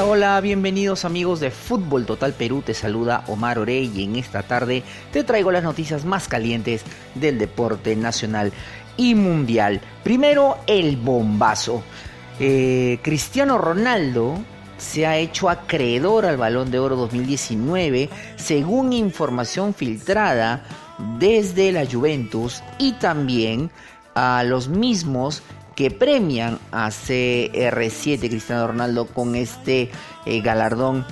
Hola, bienvenidos amigos de Fútbol Total Perú, te saluda Omar Orey y en esta tarde te traigo las noticias más calientes del deporte nacional y mundial. Primero, el bombazo. Eh, Cristiano Ronaldo se ha hecho acreedor al Balón de Oro 2019 según información filtrada desde la Juventus y también a los mismos que premian a CR7 Cristiano Ronaldo con este eh, galardón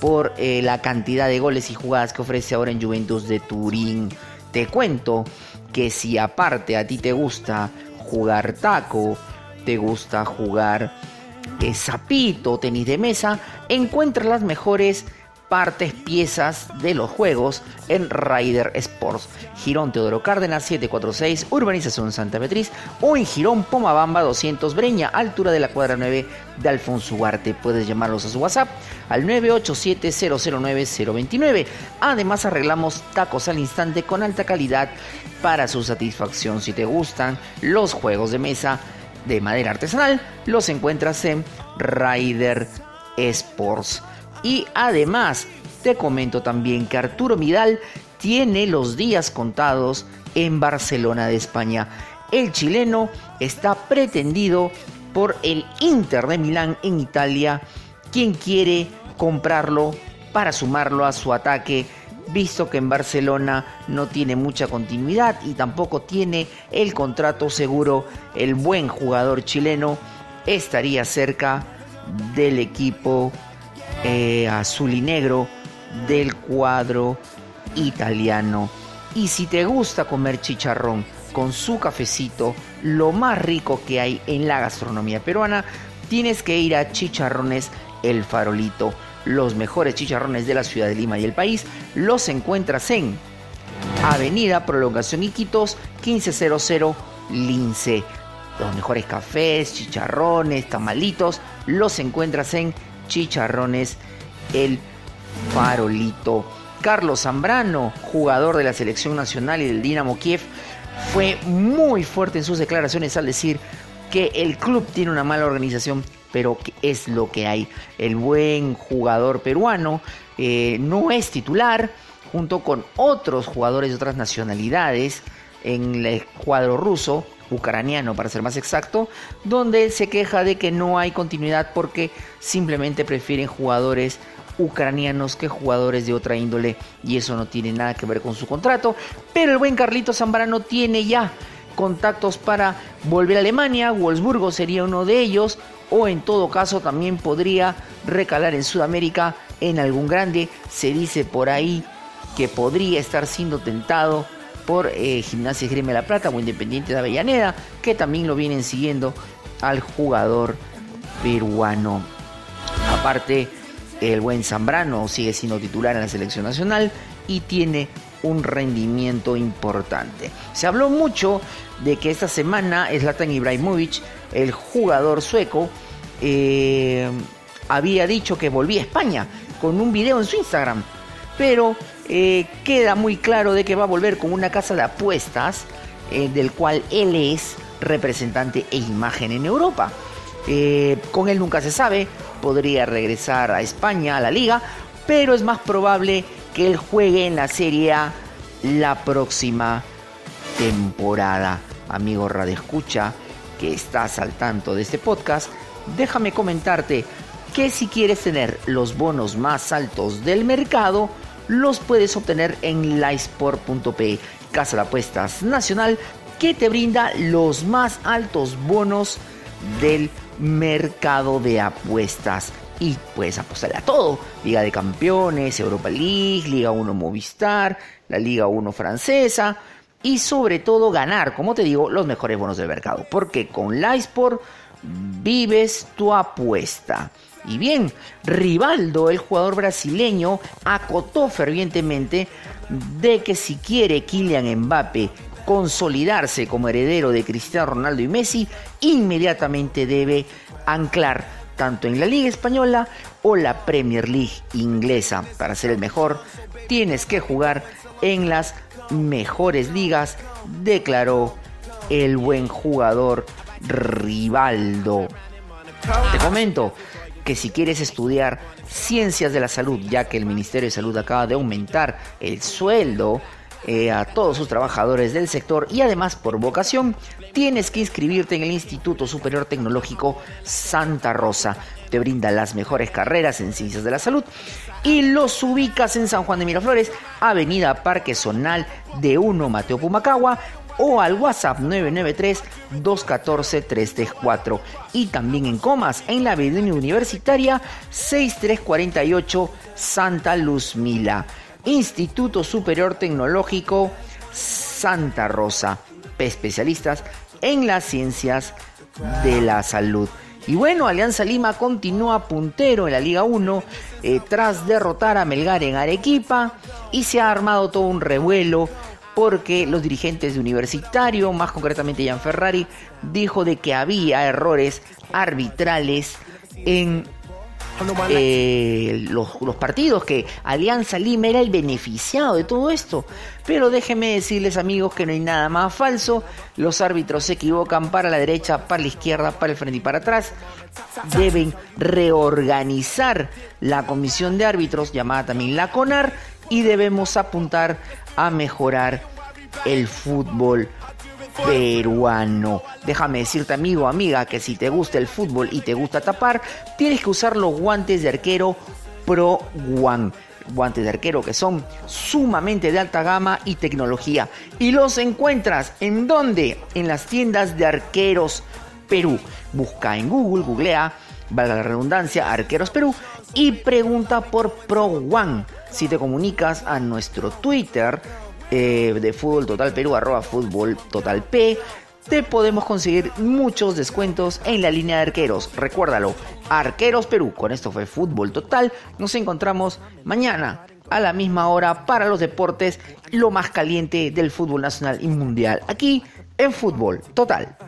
por eh, la cantidad de goles y jugadas que ofrece ahora en Juventus de Turín. Te cuento que si aparte a ti te gusta jugar taco, te gusta jugar eh, zapito, tenis de mesa, encuentra las mejores partes, piezas de los juegos en Rider Sports. Girón Teodoro Cárdenas 746, Urbanización Santa Beatriz o en Girón Pomabamba 200 Breña, altura de la cuadra 9 de Alfonso Ugarte. Puedes llamarlos a su WhatsApp al 987-009-029. Además arreglamos tacos al instante con alta calidad para su satisfacción. Si te gustan los juegos de mesa de madera artesanal, los encuentras en Rider Sports. Y además, te comento también que Arturo Vidal tiene los días contados en Barcelona de España. El chileno está pretendido por el Inter de Milán en Italia, quien quiere comprarlo para sumarlo a su ataque, visto que en Barcelona no tiene mucha continuidad y tampoco tiene el contrato seguro. El buen jugador chileno estaría cerca del equipo eh, azul y negro del cuadro italiano. Y si te gusta comer chicharrón con su cafecito, lo más rico que hay en la gastronomía peruana, tienes que ir a Chicharrones El Farolito. Los mejores chicharrones de la ciudad de Lima y el país los encuentras en Avenida Prolongación Iquitos 1500 Lince. Los mejores cafés, chicharrones, tamalitos los encuentras en Chicharrones El Farolito. Carlos Zambrano, jugador de la selección nacional y del Dinamo Kiev, fue muy fuerte en sus declaraciones al decir que el club tiene una mala organización, pero que es lo que hay. El buen jugador peruano eh, no es titular, junto con otros jugadores de otras nacionalidades en el cuadro ruso, ucraniano para ser más exacto, donde él se queja de que no hay continuidad porque simplemente prefieren jugadores ucranianos que jugadores de otra índole y eso no tiene nada que ver con su contrato, pero el buen Carlito Zambrano tiene ya contactos para volver a Alemania, Wolfsburgo sería uno de ellos o en todo caso también podría recalar en Sudamérica en algún grande, se dice por ahí que podría estar siendo tentado por eh, Gimnasia Gremio de la Plata o Independiente de Avellaneda, que también lo vienen siguiendo al jugador peruano. Aparte, el buen Zambrano sigue siendo titular en la selección nacional y tiene un rendimiento importante. Se habló mucho de que esta semana Zlatan Ibrahimovic, el jugador sueco, eh, había dicho que volvía a España con un video en su Instagram, pero eh, queda muy claro de que va a volver con una casa de apuestas eh, del cual él es representante e imagen en Europa. Eh, con él nunca se sabe, podría regresar a España, a la liga, pero es más probable que él juegue en la Serie A la próxima temporada. Amigo Radio Escucha, que estás al tanto de este podcast, déjame comentarte que si quieres tener los bonos más altos del mercado, los puedes obtener en lysport.p, casa de apuestas nacional que te brinda los más altos bonos del mercado de apuestas. Y puedes apostar a todo. Liga de Campeones, Europa League, Liga 1 Movistar, la Liga 1 francesa. Y sobre todo ganar, como te digo, los mejores bonos del mercado. Porque con Lysport vives tu apuesta. Y bien, Rivaldo, el jugador brasileño, acotó fervientemente de que si quiere Kylian Mbappe consolidarse como heredero de Cristiano Ronaldo y Messi, inmediatamente debe anclar tanto en la Liga Española o la Premier League inglesa. Para ser el mejor, tienes que jugar en las mejores ligas, declaró el buen jugador Rivaldo. Te comento que si quieres estudiar ciencias de la salud, ya que el Ministerio de Salud acaba de aumentar el sueldo eh, a todos sus trabajadores del sector y además por vocación, tienes que inscribirte en el Instituto Superior Tecnológico Santa Rosa. Te brinda las mejores carreras en ciencias de la salud y los ubicas en San Juan de Miraflores, Avenida Parque Zonal de 1 Mateo Pumacagua o al WhatsApp 993-214-334. Y también en Comas, en la Avenida Universitaria 6348 Santa Luz Mila. Instituto Superior Tecnológico Santa Rosa, especialistas en las ciencias de la salud. Y bueno, Alianza Lima continúa puntero en la Liga 1 eh, tras derrotar a Melgar en Arequipa y se ha armado todo un revuelo porque los dirigentes de Universitario, más concretamente Jan Ferrari, dijo de que había errores arbitrales en eh, los, partidos, que Alianza Lima era el beneficiado de todo esto. Pero déjenme decirles amigos que no hay nada más falso. Los árbitros se equivocan para la derecha, para la izquierda, para el frente y para atrás. Deben reorganizar la comisión de árbitros, llamada también la CONAR, y debemos apuntar a mejorar el fútbol peruano. Déjame decirte, amigo, amiga, que si te gusta el fútbol y te gusta tapar, tienes que usar los guantes de arquero Pro One. Guantes de arquero que son sumamente de alta gama y tecnología. Y los encuentras en donde? En las tiendas de arqueros Perú. Busca en Google, googlea, valga la redundancia, Arqueros Perú y pregunta por Pro One. Si te comunicas a nuestro Twitter, eh, de Fútbol Total Perú, arroba Fútbol Total P, te podemos conseguir muchos descuentos en la línea de arqueros. Recuérdalo, Arqueros Perú. Con esto fue Fútbol Total. Nos encontramos mañana a la misma hora para los deportes, lo más caliente del fútbol nacional y mundial. Aquí en Fútbol Total.